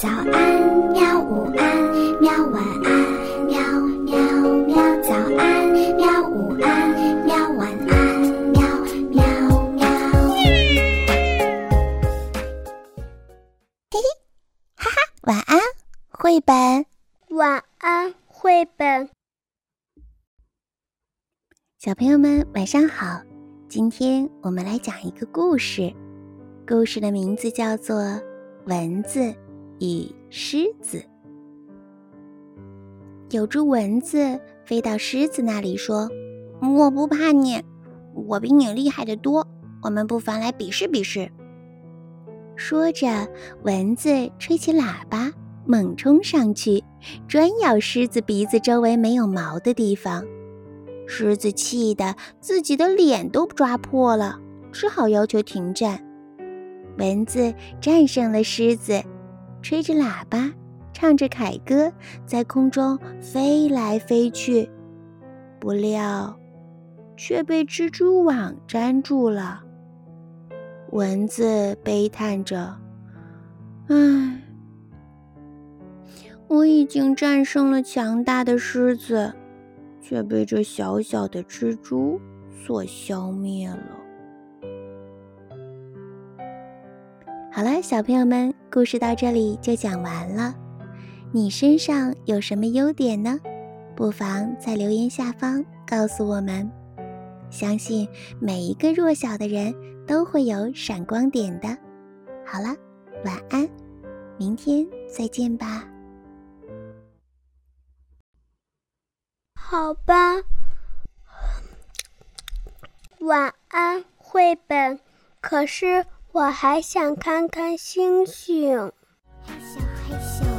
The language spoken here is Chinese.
早安，喵！午安，喵！晚安，喵喵喵！早安，喵！午安，喵！晚安，喵喵喵！嘿嘿，哈哈，晚安，绘本。晚安，绘本。小朋友们，晚上好！今天我们来讲一个故事，故事的名字叫做《蚊子与狮子》。有只蚊子飞到狮子那里说：“我不怕你，我比你厉害的多。我们不妨来比试比试。”说着，蚊子吹起喇叭，猛冲上去，专咬狮子鼻子周围没有毛的地方。狮子气得自己的脸都抓破了，只好要求停战。蚊子战胜了狮子，吹着喇叭，唱着凯歌，在空中飞来飞去，不料却被蜘蛛网粘住了。蚊子悲叹着：“唉，我已经战胜了强大的狮子。”却被这小小的蜘蛛所消灭了。好了，小朋友们，故事到这里就讲完了。你身上有什么优点呢？不妨在留言下方告诉我们。相信每一个弱小的人都会有闪光点的。好了，晚安，明天再见吧。好吧，晚安，绘本。可是我还想看看星星。害羞害羞。